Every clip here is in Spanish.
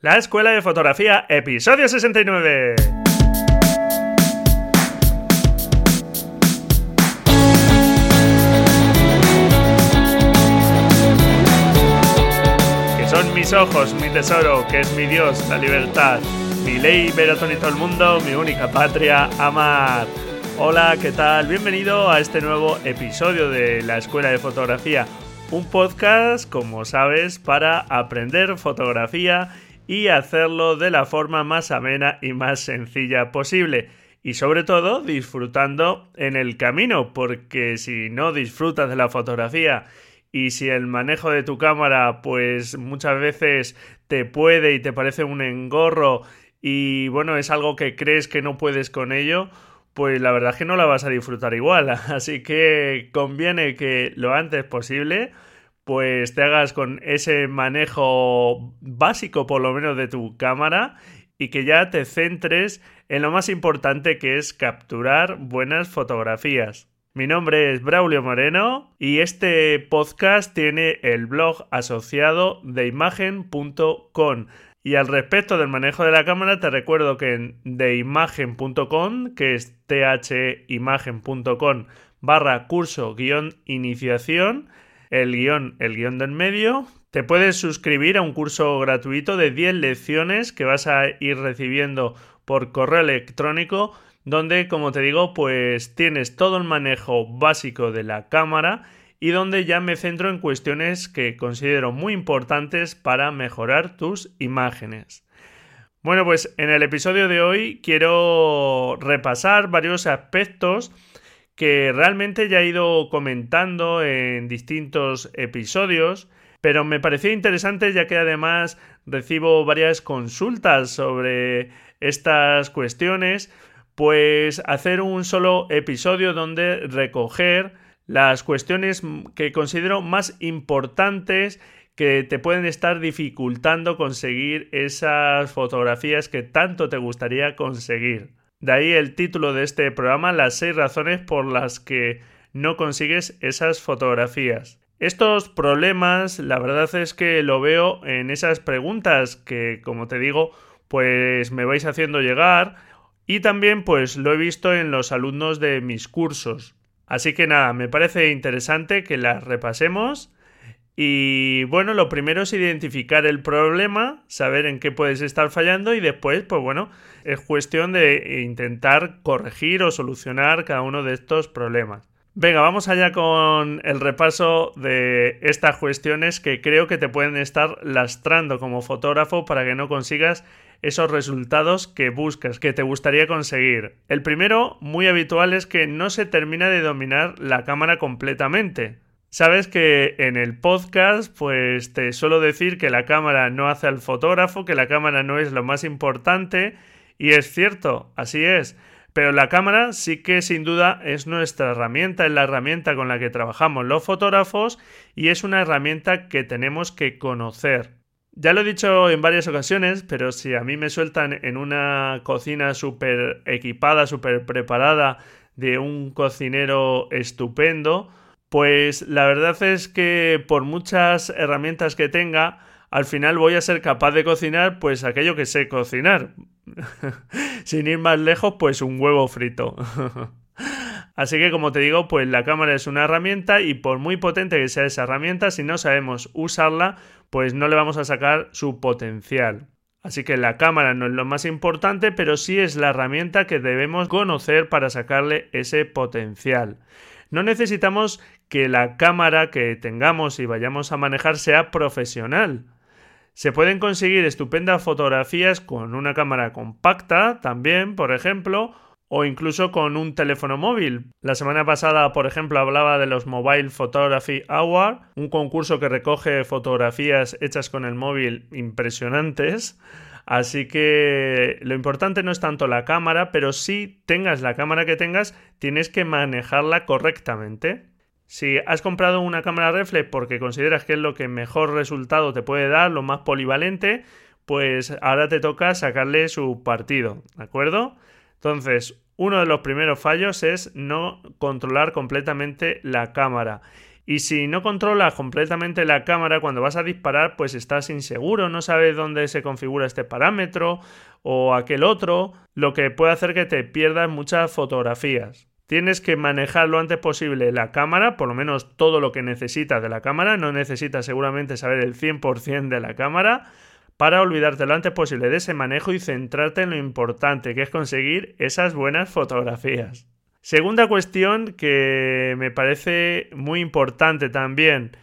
La Escuela de Fotografía, episodio 69. Que son mis ojos, mi tesoro, que es mi Dios, la libertad, mi ley, ver a todo el mundo, mi única patria, amar. Hola, ¿qué tal? Bienvenido a este nuevo episodio de la Escuela de Fotografía, un podcast, como sabes, para aprender fotografía y hacerlo de la forma más amena y más sencilla posible. Y sobre todo disfrutando en el camino, porque si no disfrutas de la fotografía y si el manejo de tu cámara pues muchas veces te puede y te parece un engorro y bueno es algo que crees que no puedes con ello, pues la verdad es que no la vas a disfrutar igual. Así que conviene que lo antes posible pues te hagas con ese manejo básico por lo menos de tu cámara y que ya te centres en lo más importante que es capturar buenas fotografías. Mi nombre es Braulio Moreno y este podcast tiene el blog asociado de imagen.com. Y al respecto del manejo de la cámara, te recuerdo que en deimagen.com, que es thimagen.com barra curso guion iniciación, el guion, el guion del medio. Te puedes suscribir a un curso gratuito de 10 lecciones que vas a ir recibiendo por correo electrónico donde, como te digo, pues tienes todo el manejo básico de la cámara y donde ya me centro en cuestiones que considero muy importantes para mejorar tus imágenes. Bueno, pues en el episodio de hoy quiero repasar varios aspectos que realmente ya he ido comentando en distintos episodios, pero me pareció interesante ya que además recibo varias consultas sobre estas cuestiones, pues hacer un solo episodio donde recoger las cuestiones que considero más importantes que te pueden estar dificultando conseguir esas fotografías que tanto te gustaría conseguir. De ahí el título de este programa, las seis razones por las que no consigues esas fotografías. Estos problemas, la verdad es que lo veo en esas preguntas que, como te digo, pues me vais haciendo llegar y también pues lo he visto en los alumnos de mis cursos. Así que nada, me parece interesante que las repasemos y bueno, lo primero es identificar el problema, saber en qué puedes estar fallando y después, pues bueno, es cuestión de intentar corregir o solucionar cada uno de estos problemas. Venga, vamos allá con el repaso de estas cuestiones que creo que te pueden estar lastrando como fotógrafo para que no consigas esos resultados que buscas, que te gustaría conseguir. El primero, muy habitual, es que no se termina de dominar la cámara completamente. Sabes que en el podcast, pues te suelo decir que la cámara no hace al fotógrafo, que la cámara no es lo más importante, y es cierto, así es. Pero la cámara sí que sin duda es nuestra herramienta, es la herramienta con la que trabajamos los fotógrafos y es una herramienta que tenemos que conocer. Ya lo he dicho en varias ocasiones, pero si a mí me sueltan en una cocina súper equipada, súper preparada, de un cocinero estupendo, pues la verdad es que por muchas herramientas que tenga, al final voy a ser capaz de cocinar pues aquello que sé cocinar. Sin ir más lejos, pues un huevo frito. Así que como te digo, pues la cámara es una herramienta y por muy potente que sea esa herramienta, si no sabemos usarla, pues no le vamos a sacar su potencial. Así que la cámara no es lo más importante, pero sí es la herramienta que debemos conocer para sacarle ese potencial. No necesitamos que la cámara que tengamos y vayamos a manejar sea profesional. Se pueden conseguir estupendas fotografías con una cámara compacta también, por ejemplo, o incluso con un teléfono móvil. La semana pasada, por ejemplo, hablaba de los Mobile Photography Award, un concurso que recoge fotografías hechas con el móvil impresionantes. Así que lo importante no es tanto la cámara, pero si tengas la cámara que tengas, tienes que manejarla correctamente. Si has comprado una cámara reflex porque consideras que es lo que mejor resultado te puede dar, lo más polivalente, pues ahora te toca sacarle su partido, ¿de acuerdo? Entonces, uno de los primeros fallos es no controlar completamente la cámara. Y si no controlas completamente la cámara cuando vas a disparar, pues estás inseguro, no sabes dónde se configura este parámetro o aquel otro, lo que puede hacer que te pierdas muchas fotografías. Tienes que manejar lo antes posible la cámara, por lo menos todo lo que necesitas de la cámara, no necesitas seguramente saber el 100% de la cámara, para olvidarte lo antes posible de ese manejo y centrarte en lo importante, que es conseguir esas buenas fotografías. Segunda cuestión que me parece muy importante también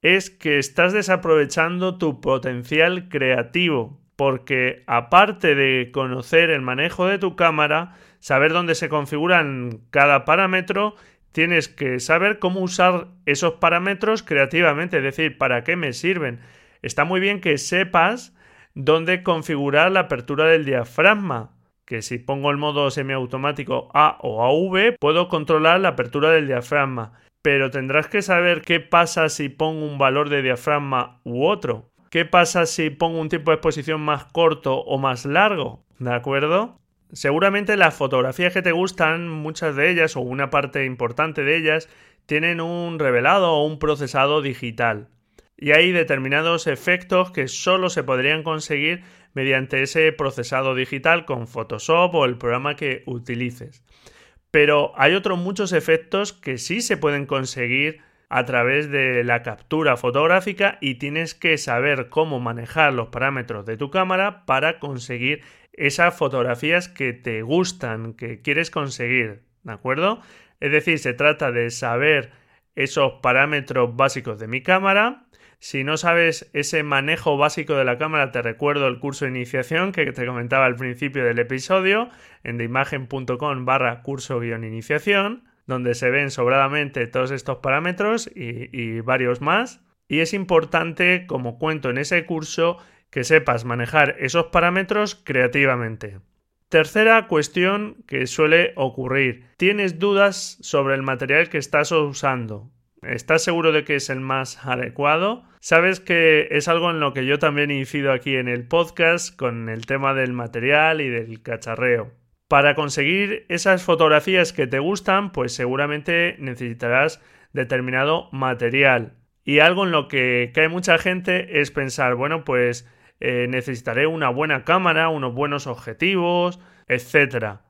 es que estás desaprovechando tu potencial creativo, porque aparte de conocer el manejo de tu cámara, saber dónde se configuran cada parámetro, tienes que saber cómo usar esos parámetros creativamente, es decir, para qué me sirven. Está muy bien que sepas dónde configurar la apertura del diafragma, que si pongo el modo semiautomático A o AV, puedo controlar la apertura del diafragma, pero tendrás que saber qué pasa si pongo un valor de diafragma u otro. ¿Qué pasa si pongo un tiempo de exposición más corto o más largo? ¿De acuerdo? Seguramente las fotografías que te gustan, muchas de ellas o una parte importante de ellas, tienen un revelado o un procesado digital. Y hay determinados efectos que solo se podrían conseguir mediante ese procesado digital con Photoshop o el programa que utilices. Pero hay otros muchos efectos que sí se pueden conseguir a través de la captura fotográfica y tienes que saber cómo manejar los parámetros de tu cámara para conseguir esas fotografías que te gustan, que quieres conseguir, ¿de acuerdo? Es decir, se trata de saber esos parámetros básicos de mi cámara, si no sabes ese manejo básico de la cámara, te recuerdo el curso de iniciación que te comentaba al principio del episodio en deimagen.com barra curso-iniciación, donde se ven sobradamente todos estos parámetros y, y varios más. Y es importante, como cuento en ese curso, que sepas manejar esos parámetros creativamente. Tercera cuestión que suele ocurrir. Tienes dudas sobre el material que estás usando. ¿Estás seguro de que es el más adecuado? Sabes que es algo en lo que yo también incido aquí en el podcast con el tema del material y del cacharreo. Para conseguir esas fotografías que te gustan, pues seguramente necesitarás determinado material. Y algo en lo que cae mucha gente es pensar, bueno, pues eh, necesitaré una buena cámara, unos buenos objetivos, etc.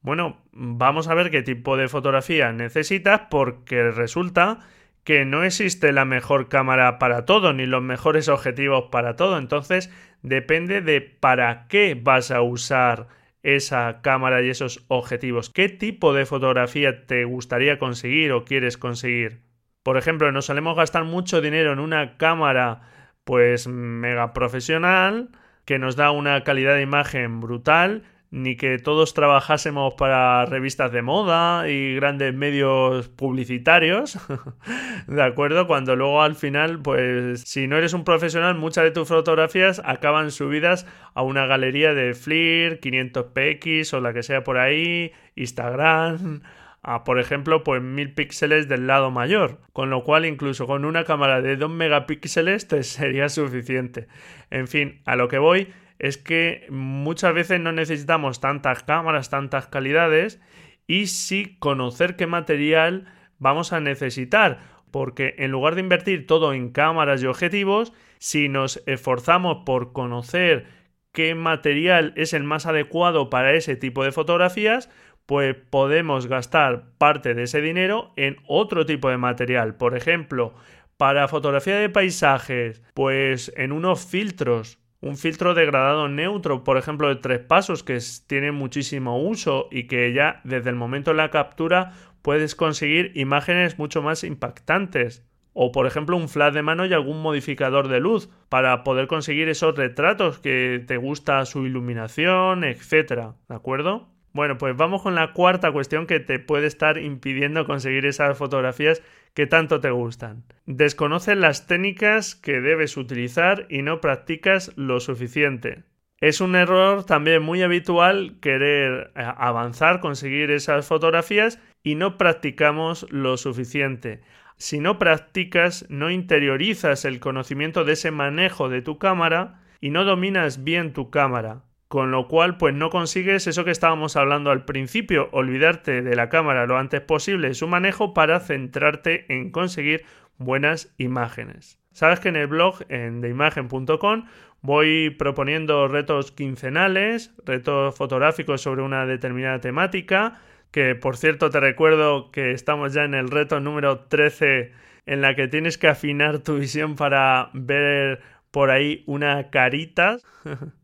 Bueno, vamos a ver qué tipo de fotografía necesitas porque resulta que no existe la mejor cámara para todo, ni los mejores objetivos para todo. Entonces, depende de para qué vas a usar esa cámara y esos objetivos. ¿Qué tipo de fotografía te gustaría conseguir o quieres conseguir? Por ejemplo, nos solemos gastar mucho dinero en una cámara pues mega profesional que nos da una calidad de imagen brutal ni que todos trabajásemos para revistas de moda y grandes medios publicitarios, ¿de acuerdo? Cuando luego al final, pues si no eres un profesional, muchas de tus fotografías acaban subidas a una galería de Flickr, 500px o la que sea por ahí, Instagram, a por ejemplo, pues 1000 píxeles del lado mayor, con lo cual incluso con una cámara de 2 megapíxeles te sería suficiente. En fin, a lo que voy es que muchas veces no necesitamos tantas cámaras, tantas calidades y sí conocer qué material vamos a necesitar. Porque en lugar de invertir todo en cámaras y objetivos, si nos esforzamos por conocer qué material es el más adecuado para ese tipo de fotografías, pues podemos gastar parte de ese dinero en otro tipo de material. Por ejemplo, para fotografía de paisajes, pues en unos filtros un filtro degradado neutro, por ejemplo, de tres pasos, que tiene muchísimo uso y que ya desde el momento de la captura puedes conseguir imágenes mucho más impactantes. O por ejemplo un flash de mano y algún modificador de luz para poder conseguir esos retratos que te gusta su iluminación, etcétera, ¿de acuerdo? Bueno, pues vamos con la cuarta cuestión que te puede estar impidiendo conseguir esas fotografías que tanto te gustan. Desconoces las técnicas que debes utilizar y no practicas lo suficiente. Es un error también muy habitual querer eh, avanzar, conseguir esas fotografías y no practicamos lo suficiente. Si no practicas, no interiorizas el conocimiento de ese manejo de tu cámara y no dominas bien tu cámara con lo cual pues no consigues eso que estábamos hablando al principio, olvidarte de la cámara lo antes posible y su manejo para centrarte en conseguir buenas imágenes. Sabes que en el blog en deimagen.com voy proponiendo retos quincenales, retos fotográficos sobre una determinada temática, que por cierto te recuerdo que estamos ya en el reto número 13 en la que tienes que afinar tu visión para ver por ahí una carita.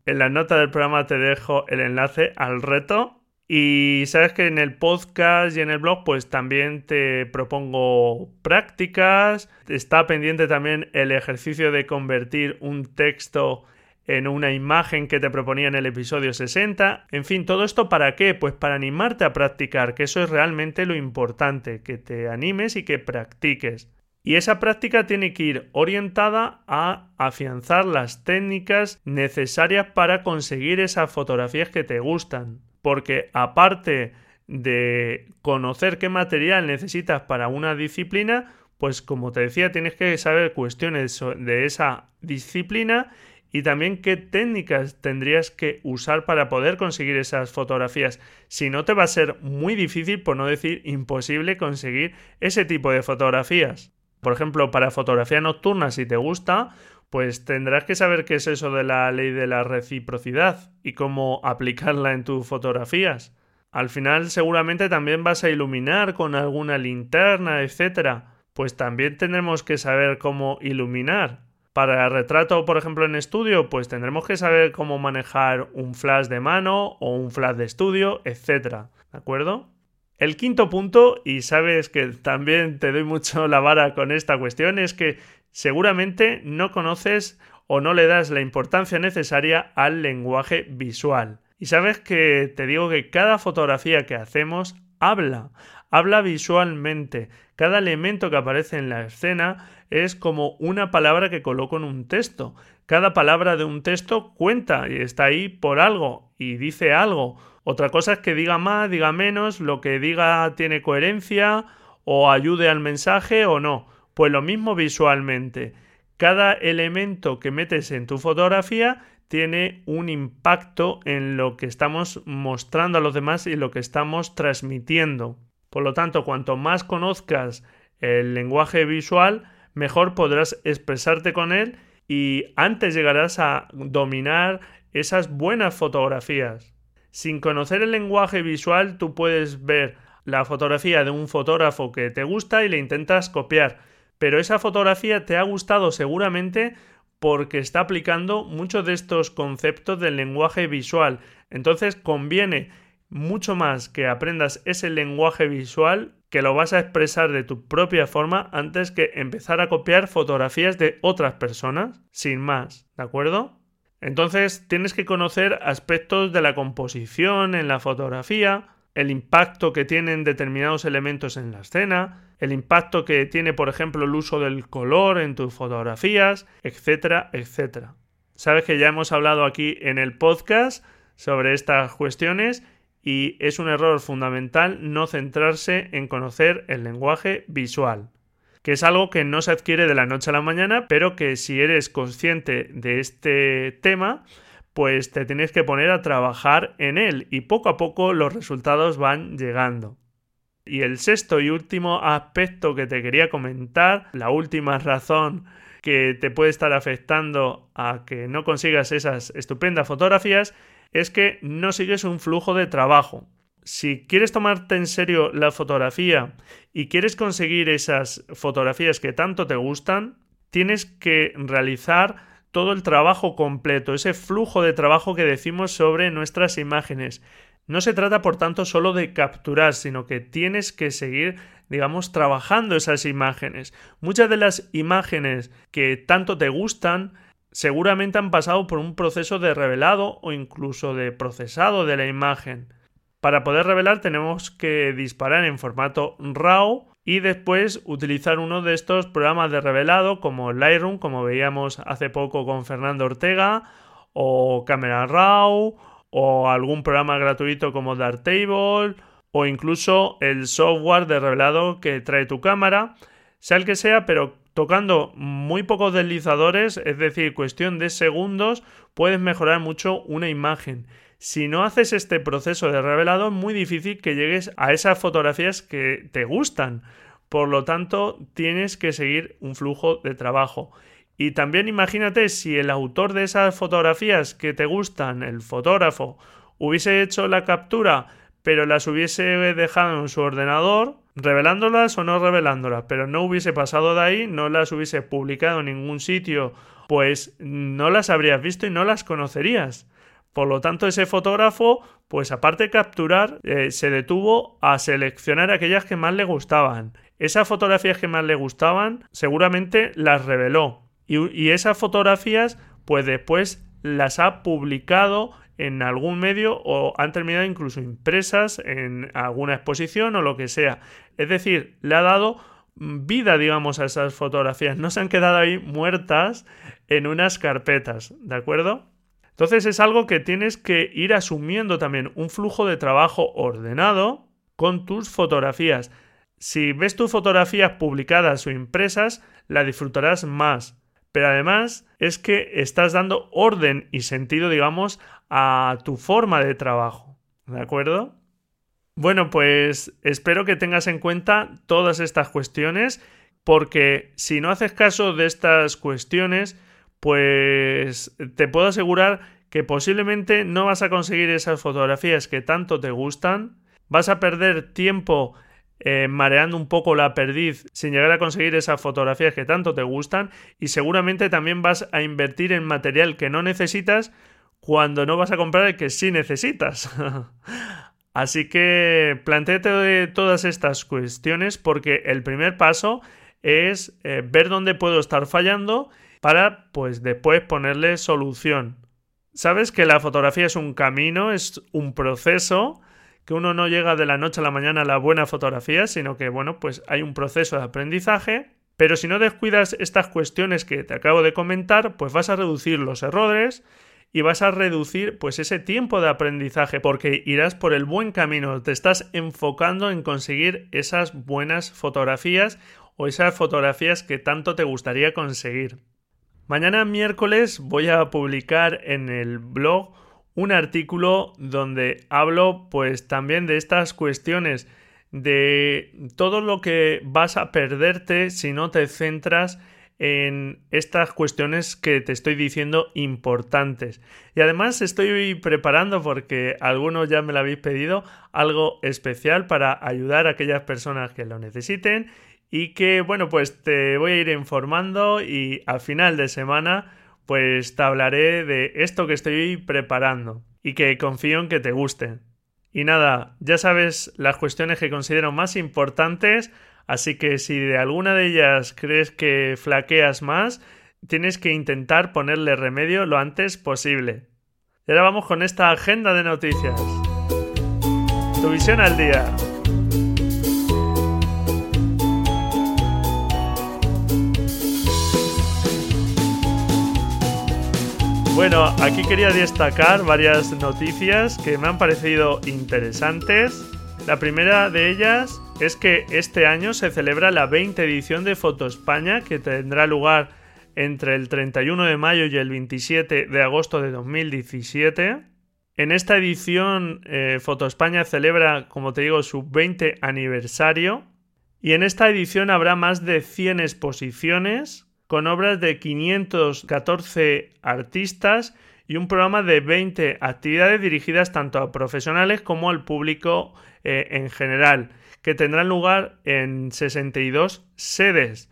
en la nota del programa te dejo el enlace al reto. Y sabes que en el podcast y en el blog pues también te propongo prácticas. Está pendiente también el ejercicio de convertir un texto en una imagen que te proponía en el episodio 60. En fin, todo esto para qué? Pues para animarte a practicar, que eso es realmente lo importante, que te animes y que practiques. Y esa práctica tiene que ir orientada a afianzar las técnicas necesarias para conseguir esas fotografías que te gustan. Porque aparte de conocer qué material necesitas para una disciplina, pues como te decía, tienes que saber cuestiones de esa disciplina y también qué técnicas tendrías que usar para poder conseguir esas fotografías. Si no, te va a ser muy difícil, por no decir imposible, conseguir ese tipo de fotografías. Por ejemplo, para fotografía nocturna, si te gusta, pues tendrás que saber qué es eso de la ley de la reciprocidad y cómo aplicarla en tus fotografías. Al final seguramente también vas a iluminar con alguna linterna, etc. Pues también tendremos que saber cómo iluminar. Para retrato, por ejemplo, en estudio, pues tendremos que saber cómo manejar un flash de mano o un flash de estudio, etc. ¿De acuerdo? El quinto punto, y sabes que también te doy mucho la vara con esta cuestión, es que seguramente no conoces o no le das la importancia necesaria al lenguaje visual. Y sabes que te digo que cada fotografía que hacemos habla, habla visualmente. Cada elemento que aparece en la escena es como una palabra que coloco en un texto. Cada palabra de un texto cuenta y está ahí por algo y dice algo. Otra cosa es que diga más, diga menos, lo que diga tiene coherencia o ayude al mensaje o no. Pues lo mismo visualmente. Cada elemento que metes en tu fotografía tiene un impacto en lo que estamos mostrando a los demás y lo que estamos transmitiendo. Por lo tanto, cuanto más conozcas el lenguaje visual, mejor podrás expresarte con él y antes llegarás a dominar esas buenas fotografías. Sin conocer el lenguaje visual, tú puedes ver la fotografía de un fotógrafo que te gusta y le intentas copiar, pero esa fotografía te ha gustado seguramente porque está aplicando muchos de estos conceptos del lenguaje visual. Entonces conviene mucho más que aprendas ese lenguaje visual que lo vas a expresar de tu propia forma antes que empezar a copiar fotografías de otras personas, sin más, ¿de acuerdo? Entonces tienes que conocer aspectos de la composición en la fotografía, el impacto que tienen determinados elementos en la escena, el impacto que tiene, por ejemplo, el uso del color en tus fotografías, etcétera, etcétera. Sabes que ya hemos hablado aquí en el podcast sobre estas cuestiones y es un error fundamental no centrarse en conocer el lenguaje visual, que es algo que no se adquiere de la noche a la mañana, pero que si eres consciente de este tema, pues te tienes que poner a trabajar en él y poco a poco los resultados van llegando. Y el sexto y último aspecto que te quería comentar, la última razón que te puede estar afectando a que no consigas esas estupendas fotografías es que no sigues un flujo de trabajo. Si quieres tomarte en serio la fotografía y quieres conseguir esas fotografías que tanto te gustan, tienes que realizar todo el trabajo completo, ese flujo de trabajo que decimos sobre nuestras imágenes. No se trata, por tanto, solo de capturar, sino que tienes que seguir, digamos, trabajando esas imágenes. Muchas de las imágenes que tanto te gustan seguramente han pasado por un proceso de revelado o incluso de procesado de la imagen. Para poder revelar tenemos que disparar en formato RAW y después utilizar uno de estos programas de revelado como Lightroom, como veíamos hace poco con Fernando Ortega, o Camera RAW, o algún programa gratuito como Darktable, o incluso el software de revelado que trae tu cámara, sea el que sea, pero Tocando muy pocos deslizadores, es decir, cuestión de segundos, puedes mejorar mucho una imagen. Si no haces este proceso de revelado, es muy difícil que llegues a esas fotografías que te gustan, Por lo tanto, tienes que seguir un flujo de trabajo. Y también imagínate si el autor de esas fotografías que te gustan, el fotógrafo, hubiese hecho la captura, pero las hubiese dejado en su ordenador, revelándolas o no revelándolas, pero no hubiese pasado de ahí, no las hubiese publicado en ningún sitio, pues no las habrías visto y no las conocerías. Por lo tanto, ese fotógrafo, pues aparte de capturar, eh, se detuvo a seleccionar aquellas que más le gustaban. Esas fotografías que más le gustaban, seguramente las reveló. Y, y esas fotografías, pues después las ha publicado en algún medio o han terminado incluso impresas en alguna exposición o lo que sea. Es decir, le ha dado vida, digamos, a esas fotografías. No se han quedado ahí muertas en unas carpetas, ¿de acuerdo? Entonces es algo que tienes que ir asumiendo también, un flujo de trabajo ordenado con tus fotografías. Si ves tus fotografías publicadas o impresas, la disfrutarás más. Pero además es que estás dando orden y sentido, digamos, a tu forma de trabajo. ¿De acuerdo? Bueno, pues espero que tengas en cuenta todas estas cuestiones, porque si no haces caso de estas cuestiones, pues te puedo asegurar que posiblemente no vas a conseguir esas fotografías que tanto te gustan, vas a perder tiempo eh, mareando un poco la perdiz sin llegar a conseguir esas fotografías que tanto te gustan y seguramente también vas a invertir en material que no necesitas cuando no vas a comprar el que sí necesitas. Así que planteate todas estas cuestiones porque el primer paso es eh, ver dónde puedo estar fallando para pues después ponerle solución. Sabes que la fotografía es un camino, es un proceso, que uno no llega de la noche a la mañana a la buena fotografía, sino que bueno, pues hay un proceso de aprendizaje, pero si no descuidas estas cuestiones que te acabo de comentar, pues vas a reducir los errores y vas a reducir pues ese tiempo de aprendizaje porque irás por el buen camino, te estás enfocando en conseguir esas buenas fotografías o esas fotografías que tanto te gustaría conseguir. Mañana miércoles voy a publicar en el blog un artículo donde hablo pues también de estas cuestiones de todo lo que vas a perderte si no te centras en estas cuestiones que te estoy diciendo importantes. Y además estoy preparando, porque algunos ya me lo habéis pedido, algo especial para ayudar a aquellas personas que lo necesiten y que bueno pues te voy a ir informando y al final de semana pues te hablaré de esto que estoy preparando y que confío en que te guste. Y nada, ya sabes las cuestiones que considero más importantes, así que si de alguna de ellas crees que flaqueas más, tienes que intentar ponerle remedio lo antes posible. Y ahora vamos con esta agenda de noticias. Tu visión al día. Bueno, aquí quería destacar varias noticias que me han parecido interesantes. La primera de ellas es que este año se celebra la 20 edición de Foto España que tendrá lugar entre el 31 de mayo y el 27 de agosto de 2017. En esta edición eh, Foto España celebra, como te digo, su 20 aniversario y en esta edición habrá más de 100 exposiciones con obras de 514 artistas y un programa de 20 actividades dirigidas tanto a profesionales como al público eh, en general, que tendrán lugar en 62 sedes.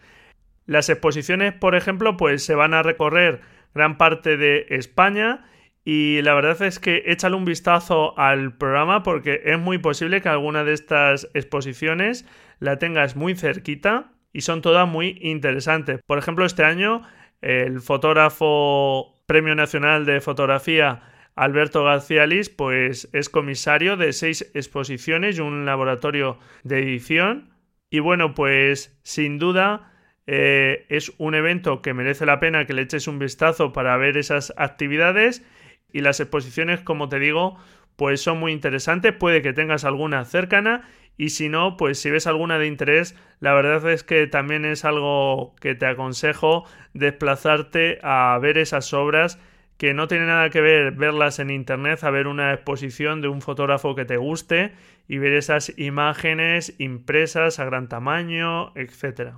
Las exposiciones, por ejemplo, pues se van a recorrer gran parte de España y la verdad es que échale un vistazo al programa porque es muy posible que alguna de estas exposiciones la tengas muy cerquita y son todas muy interesantes. Por ejemplo, este año el fotógrafo Premio Nacional de Fotografía Alberto García Lis, pues es comisario de seis exposiciones y un laboratorio de edición. Y bueno, pues sin duda eh, es un evento que merece la pena que le eches un vistazo para ver esas actividades. Y las exposiciones, como te digo, pues son muy interesantes. Puede que tengas alguna cercana y si no, pues si ves alguna de interés, la verdad es que también es algo que te aconsejo desplazarte a ver esas obras que no tiene nada que ver verlas en internet a ver una exposición de un fotógrafo que te guste y ver esas imágenes impresas a gran tamaño, etc.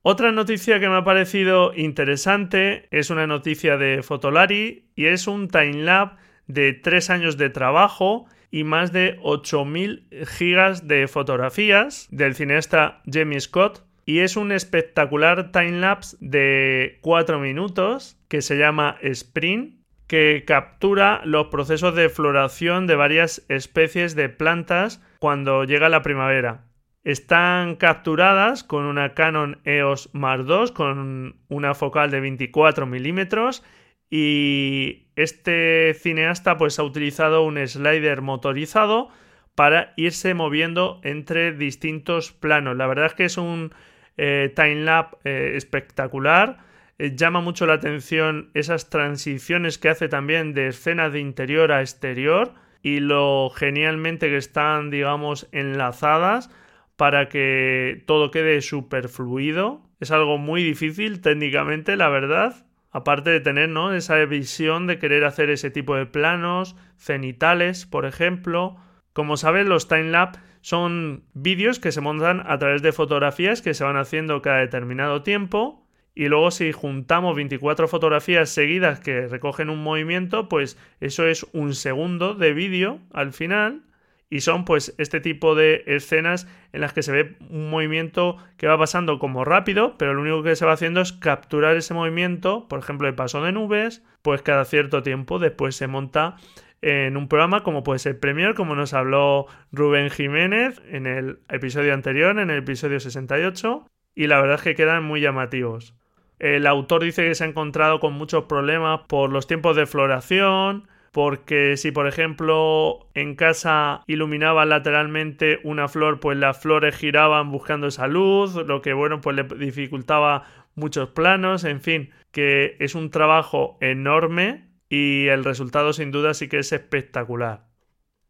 Otra noticia que me ha parecido interesante es una noticia de Fotolari y es un timelapse de tres años de trabajo y más de 8.000 gigas de fotografías del cineasta Jamie Scott y es un espectacular timelapse de 4 minutos que se llama Sprint que captura los procesos de floración de varias especies de plantas cuando llega la primavera. Están capturadas con una Canon EOS Mark II con una focal de 24 milímetros y este cineasta pues ha utilizado un slider motorizado para irse moviendo entre distintos planos. La verdad es que es un eh, timelapse eh, espectacular eh, llama mucho la atención esas transiciones que hace también de escenas de interior a exterior y lo genialmente que están, digamos, enlazadas para que todo quede súper fluido. Es algo muy difícil técnicamente, la verdad. Aparte de tener ¿no? esa visión de querer hacer ese tipo de planos, cenitales, por ejemplo. Como sabes, los timelapse son vídeos que se montan a través de fotografías que se van haciendo cada determinado tiempo y luego si juntamos 24 fotografías seguidas que recogen un movimiento, pues eso es un segundo de vídeo al final y son pues este tipo de escenas en las que se ve un movimiento que va pasando como rápido, pero lo único que se va haciendo es capturar ese movimiento, por ejemplo el paso de nubes, pues cada cierto tiempo después se monta en un programa como puede ser Premiere, como nos habló Rubén Jiménez en el episodio anterior, en el episodio 68, y la verdad es que quedan muy llamativos. El autor dice que se ha encontrado con muchos problemas por los tiempos de floración, porque si por ejemplo en casa iluminaba lateralmente una flor, pues las flores giraban buscando esa luz, lo que bueno, pues le dificultaba muchos planos, en fin, que es un trabajo enorme y el resultado sin duda sí que es espectacular.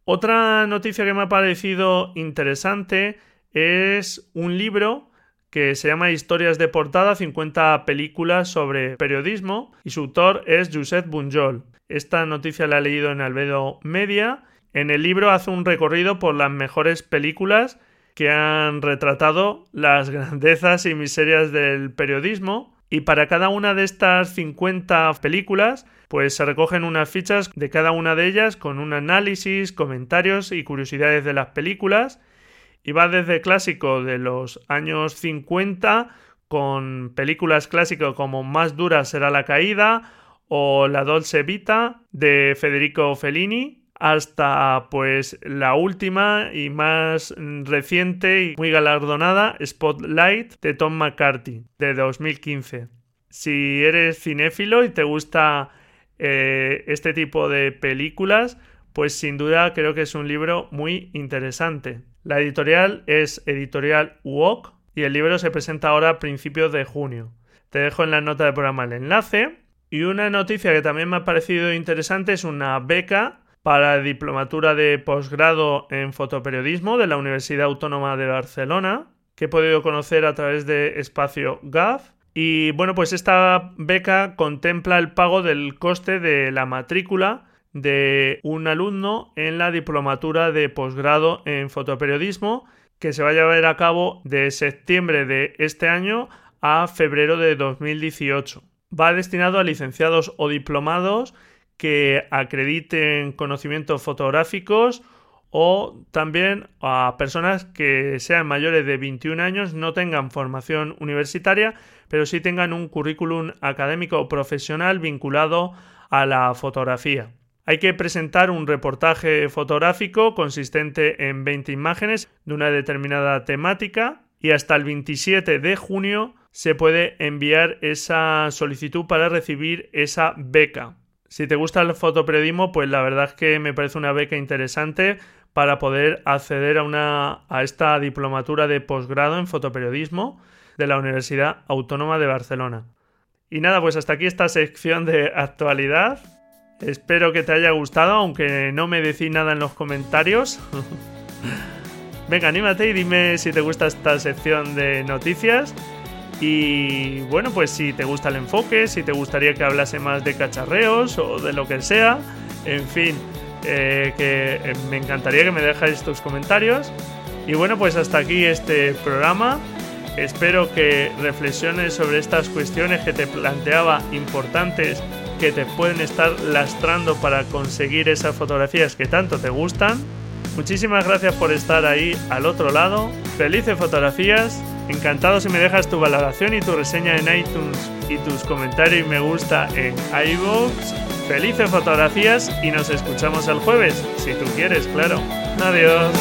Otra noticia que me ha parecido interesante es un libro que se llama Historias de portada, 50 películas sobre periodismo y su autor es Josep Bunjol. Esta noticia la he leído en Albedo Media. En el libro hace un recorrido por las mejores películas que han retratado las grandezas y miserias del periodismo y para cada una de estas 50 películas pues se recogen unas fichas de cada una de ellas con un análisis, comentarios y curiosidades de las películas y va desde clásico de los años 50 con películas clásicas como Más dura será la caída o La Dolce Vita de Federico Fellini hasta pues la última y más reciente y muy galardonada Spotlight de Tom McCarthy de 2015. Si eres cinéfilo y te gusta eh, este tipo de películas, pues sin duda creo que es un libro muy interesante. La editorial es Editorial UOC y el libro se presenta ahora a principios de junio. Te dejo en la nota del programa el enlace. Y una noticia que también me ha parecido interesante es una beca para diplomatura de posgrado en fotoperiodismo de la Universidad Autónoma de Barcelona, que he podido conocer a través de Espacio GAF. Y bueno, pues esta beca contempla el pago del coste de la matrícula de un alumno en la diplomatura de posgrado en fotoperiodismo que se va a llevar a cabo de septiembre de este año a febrero de 2018. Va destinado a licenciados o diplomados que acrediten conocimientos fotográficos o también a personas que sean mayores de 21 años, no tengan formación universitaria, pero sí tengan un currículum académico o profesional vinculado a la fotografía. Hay que presentar un reportaje fotográfico consistente en 20 imágenes de una determinada temática y hasta el 27 de junio se puede enviar esa solicitud para recibir esa beca. Si te gusta el fotoperiodismo, pues la verdad es que me parece una beca interesante para poder acceder a, una, a esta diplomatura de posgrado en fotoperiodismo de la Universidad Autónoma de Barcelona. Y nada, pues hasta aquí esta sección de actualidad. Espero que te haya gustado, aunque no me decís nada en los comentarios. Venga, anímate y dime si te gusta esta sección de noticias. Y bueno, pues si te gusta el enfoque, si te gustaría que hablase más de cacharreos o de lo que sea, en fin, eh, que eh, me encantaría que me dejáis tus comentarios. Y bueno, pues hasta aquí este programa. Espero que reflexiones sobre estas cuestiones que te planteaba importantes que te pueden estar lastrando para conseguir esas fotografías que tanto te gustan. Muchísimas gracias por estar ahí al otro lado. Felices fotografías. Encantado si me dejas tu valoración y tu reseña en iTunes y tus comentarios y me gusta en iVoox. Felices fotografías y nos escuchamos el jueves, si tú quieres, claro. Adiós.